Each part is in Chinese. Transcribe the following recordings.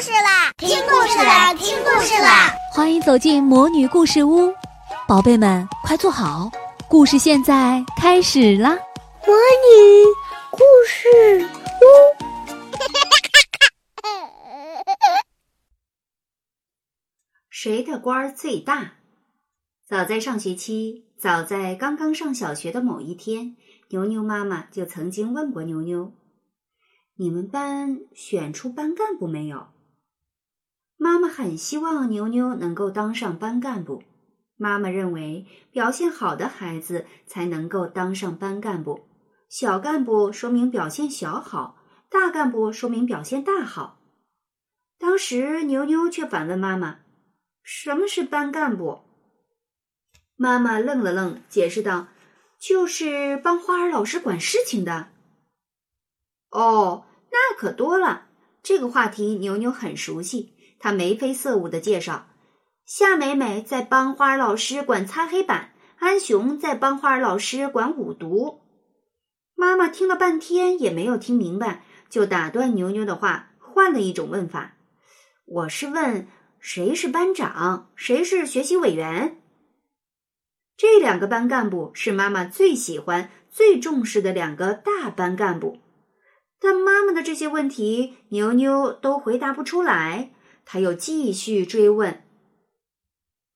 事啦！听故事啦！听故事啦！欢迎走进魔女故事屋，宝贝们快坐好，故事现在开始啦！魔女故事屋，谁的官儿最大？早在上学期，早在刚刚上小学的某一天，牛牛妈妈就曾经问过牛牛。你们班选出班干部没有？妈妈很希望牛牛能够当上班干部。妈妈认为表现好的孩子才能够当上班干部，小干部说明表现小好，大干部说明表现大好。当时牛牛却反问妈妈：“什么是班干部？”妈妈愣了愣，解释道：“就是帮花儿老师管事情的。”哦，那可多了。这个话题牛牛很熟悉，他眉飞色舞的介绍：夏美美在帮花儿老师管擦黑板，安雄在帮花儿老师管五毒。妈妈听了半天也没有听明白，就打断牛牛的话，换了一种问法：“我是问谁是班长，谁是学习委员？”这两个班干部是妈妈最喜欢、最重视的两个大班干部。但妈妈的这些问题，牛牛都回答不出来。他又继续追问：“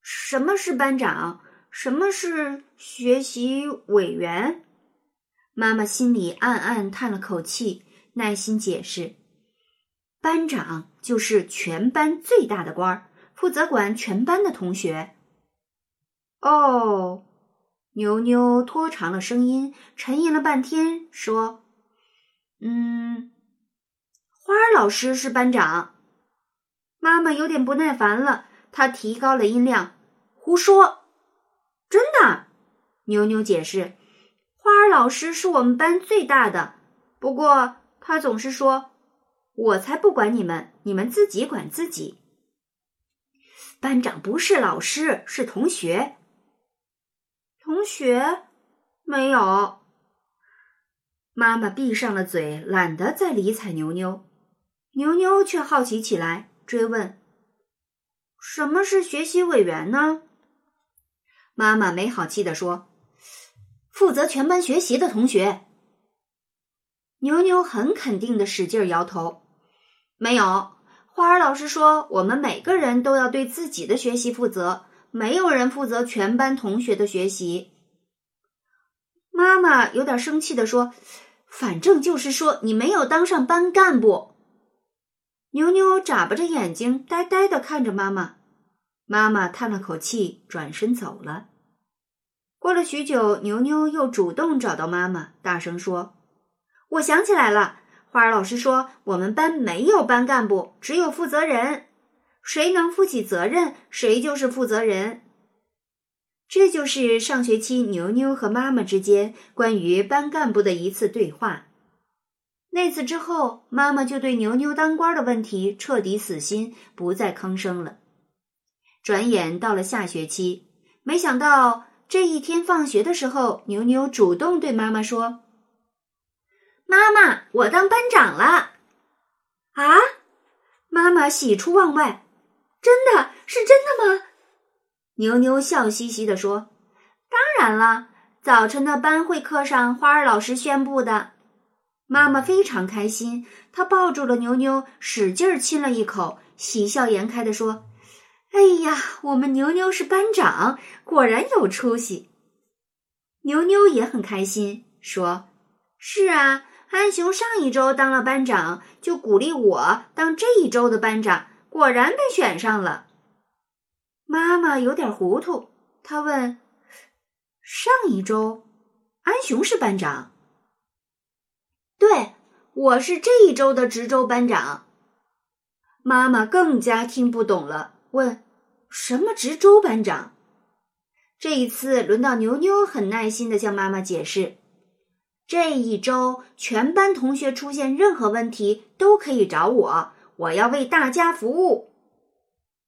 什么是班长？什么是学习委员？”妈妈心里暗暗叹了口气，耐心解释：“班长就是全班最大的官儿，负责管全班的同学。”哦，牛牛拖长了声音，沉吟了半天，说。嗯，花儿老师是班长。妈妈有点不耐烦了，她提高了音量：“胡说！真的。”牛牛解释：“花儿老师是我们班最大的，不过他总是说，我才不管你们，你们自己管自己。班长不是老师，是同学。同学没有。”妈妈闭上了嘴，懒得再理睬牛牛。牛牛却好奇起来，追问：“什么是学习委员呢？”妈妈没好气地说：“负责全班学习的同学。”牛牛很肯定的使劲摇头：“没有。花儿老师说，我们每个人都要对自己的学习负责，没有人负责全班同学的学习。”妈妈有点生气的说。反正就是说，你没有当上班干部。牛牛眨巴着眼睛，呆呆的看着妈妈。妈妈叹了口气，转身走了。过了许久，牛牛又主动找到妈妈，大声说：“我想起来了，花儿老师说我们班没有班干部，只有负责人。谁能负起责任，谁就是负责人。”这就是上学期牛牛和妈妈之间关于班干部的一次对话。那次之后，妈妈就对牛牛当官的问题彻底死心，不再吭声了。转眼到了下学期，没想到这一天放学的时候，牛牛主动对妈妈说：“妈妈，我当班长了。”啊！妈妈喜出望外，真的是真的吗？牛牛笑嘻嘻地说：“当然了，早晨的班会课上，花儿老师宣布的。”妈妈非常开心，她抱住了牛牛，使劲亲了一口，喜笑颜开地说：“哎呀，我们牛牛是班长，果然有出息。”牛牛也很开心，说：“是啊，安雄上一周当了班长，就鼓励我当这一周的班长，果然被选上了。”妈妈有点糊涂，她问：“上一周，安雄是班长？”“对，我是这一周的值周班长。”妈妈更加听不懂了，问：“什么值周班长？”这一次轮到牛牛很耐心的向妈妈解释：“这一周全班同学出现任何问题都可以找我，我要为大家服务。”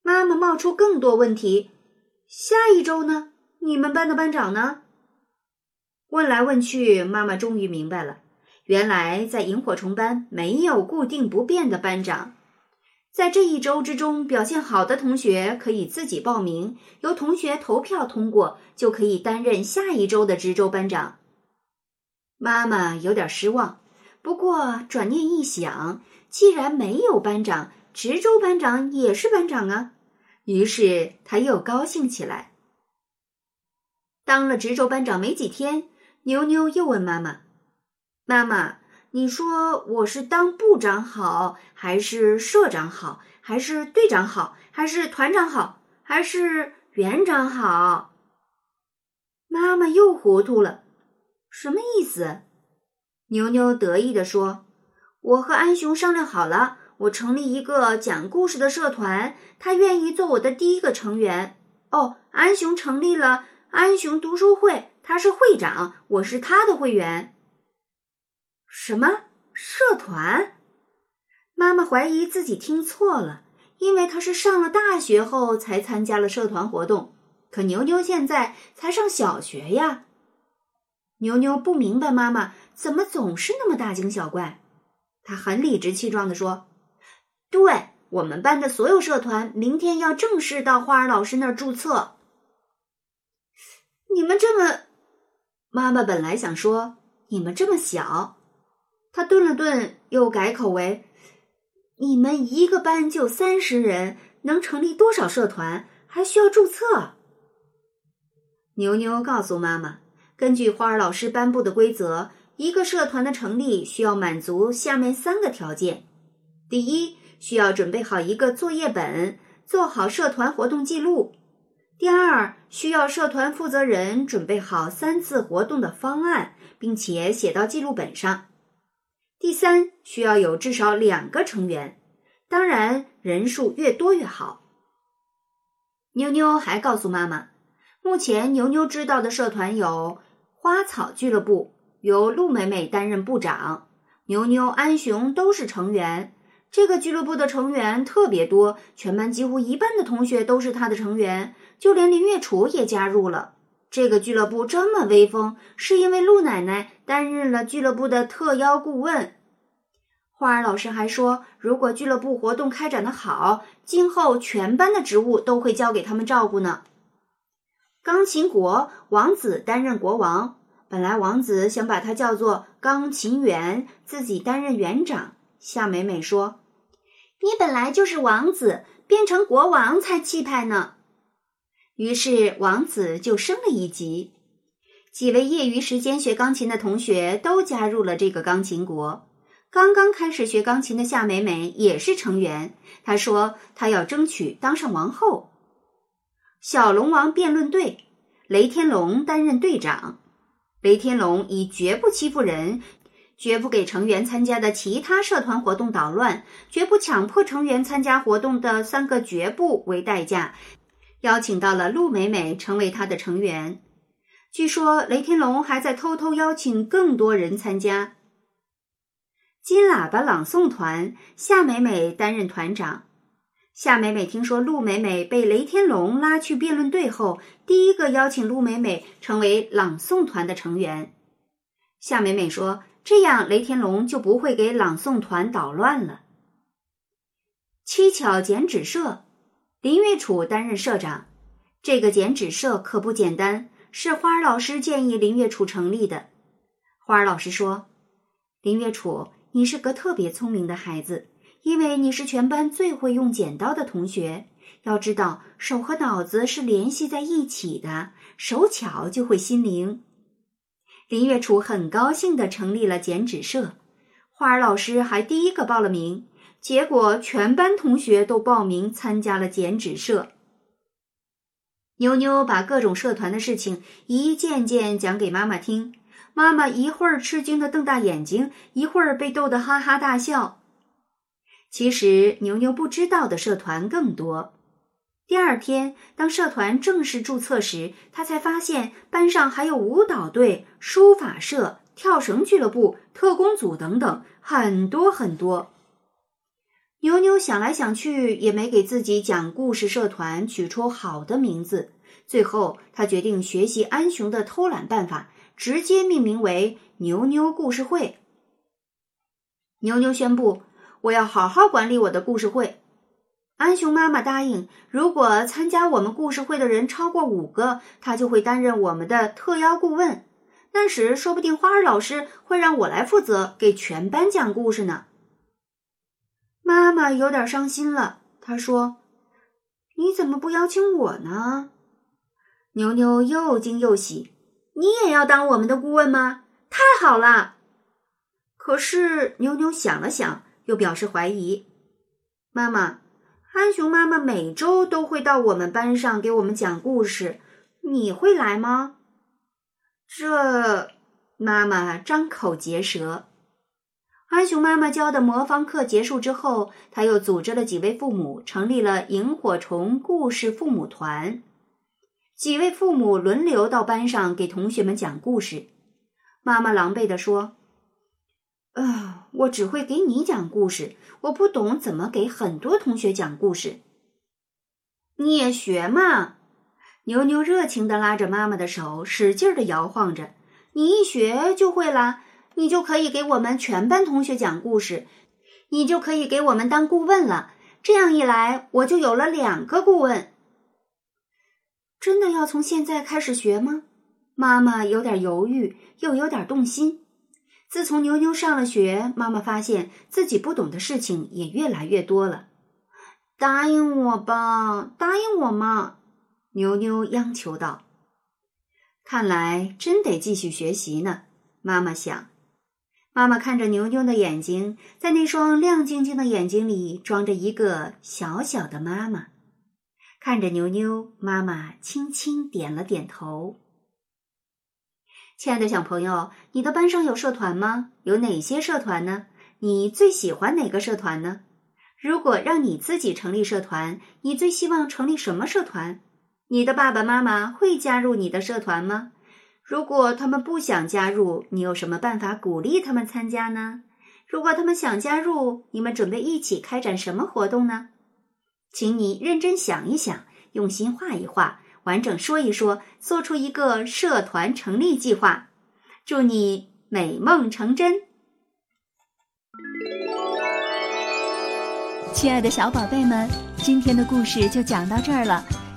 妈妈冒出更多问题。下一周呢？你们班的班长呢？问来问去，妈妈终于明白了。原来在萤火虫班没有固定不变的班长。在这一周之中表现好的同学可以自己报名，由同学投票通过，就可以担任下一周的值周班长。妈妈有点失望，不过转念一想，既然没有班长，值周班长也是班长啊，于是他又高兴起来。当了值周班长没几天，牛牛又问妈妈：“妈妈。”你说我是当部长好，还是社长好，还是队长好，还是团长好，还是园长好？妈妈又糊涂了，什么意思？牛牛得意地说：“我和安雄商量好了，我成立一个讲故事的社团，他愿意做我的第一个成员。哦，安雄成立了安雄读书会，他是会长，我是他的会员。”什么社团？妈妈怀疑自己听错了，因为她是上了大学后才参加了社团活动。可牛牛现在才上小学呀。牛牛不明白妈妈怎么总是那么大惊小怪。他很理直气壮地说：“对我们班的所有社团，明天要正式到花儿老师那儿注册。”你们这么……妈妈本来想说你们这么小。他顿了顿，又改口为：“你们一个班就三十人，能成立多少社团？还需要注册？”牛牛告诉妈妈：“根据花儿老师颁布的规则，一个社团的成立需要满足下面三个条件：第一，需要准备好一个作业本，做好社团活动记录；第二，需要社团负责人准备好三次活动的方案，并且写到记录本上。”第三，需要有至少两个成员，当然人数越多越好。妞妞还告诉妈妈，目前牛牛知道的社团有花草俱乐部，由陆美美担任部长，牛牛、安雄都是成员。这个俱乐部的成员特别多，全班几乎一半的同学都是他的成员，就连林月楚也加入了。这个俱乐部这么威风，是因为陆奶奶担任了俱乐部的特邀顾问。花儿老师还说，如果俱乐部活动开展的好，今后全班的职务都会交给他们照顾呢。钢琴国王子担任国王，本来王子想把他叫做钢琴园，自己担任园长。夏美美说：“你本来就是王子，变成国王才气派呢。”于是王子就升了一级，几位业余时间学钢琴的同学都加入了这个钢琴国。刚刚开始学钢琴的夏美美也是成员。她说她要争取当上王后。小龙王辩论队，雷天龙担任队长。雷天龙以绝不欺负人、绝不给成员参加的其他社团活动捣乱、绝不强迫成员参加活动的三个绝不为代价。邀请到了陆美美成为他的成员。据说雷天龙还在偷偷邀请更多人参加。金喇叭朗诵团，夏美美担任团长。夏美美听说陆美美被雷天龙拉去辩论队后，第一个邀请陆美美成为朗诵团的成员。夏美美说：“这样雷天龙就不会给朗诵团捣乱了。”七巧剪纸社。林月楚担任社长，这个剪纸社可不简单，是花儿老师建议林月楚成立的。花儿老师说：“林月楚，你是个特别聪明的孩子，因为你是全班最会用剪刀的同学。要知道，手和脑子是联系在一起的，手巧就会心灵。”林月楚很高兴地成立了剪纸社，花儿老师还第一个报了名。结果，全班同学都报名参加了剪纸社。妞妞把各种社团的事情一件件讲给妈妈听，妈妈一会儿吃惊的瞪大眼睛，一会儿被逗得哈哈大笑。其实，牛牛不知道的社团更多。第二天，当社团正式注册时，他才发现班上还有舞蹈队、书法社、跳绳俱乐部、特工组等等，很多很多。牛牛想来想去，也没给自己讲故事社团取出好的名字。最后，他决定学习安雄的偷懒办法，直接命名为“牛牛故事会”。牛牛宣布：“我要好好管理我的故事会。”安熊妈妈答应，如果参加我们故事会的人超过五个，她就会担任我们的特邀顾问。那时，说不定花儿老师会让我来负责给全班讲故事呢。妈妈有点伤心了，她说：“你怎么不邀请我呢？”牛牛又惊又喜：“你也要当我们的顾问吗？太好了！”可是牛牛想了想，又表示怀疑：“妈妈。”安熊妈妈每周都会到我们班上给我们讲故事，你会来吗？这妈妈张口结舌。安熊妈妈教的魔方课结束之后，他又组织了几位父母，成立了萤火虫故事父母团。几位父母轮流到班上给同学们讲故事。妈妈狼狈地说。啊，我只会给你讲故事，我不懂怎么给很多同学讲故事。你也学嘛！牛牛热情的拉着妈妈的手，使劲的摇晃着。你一学就会啦，你就可以给我们全班同学讲故事，你就可以给我们当顾问了。这样一来，我就有了两个顾问。真的要从现在开始学吗？妈妈有点犹豫，又有点动心。自从牛牛上了学，妈妈发现自己不懂的事情也越来越多了。答应我吧，答应我嘛！牛牛央求道。看来真得继续学习呢，妈妈想。妈妈看着牛牛的眼睛，在那双亮晶晶的眼睛里装着一个小小的妈妈。看着牛牛，妈妈轻轻点了点头。亲爱的小朋友，你的班上有社团吗？有哪些社团呢？你最喜欢哪个社团呢？如果让你自己成立社团，你最希望成立什么社团？你的爸爸妈妈会加入你的社团吗？如果他们不想加入，你有什么办法鼓励他们参加呢？如果他们想加入，你们准备一起开展什么活动呢？请你认真想一想，用心画一画。完整说一说，做出一个社团成立计划。祝你美梦成真，亲爱的小宝贝们，今天的故事就讲到这儿了。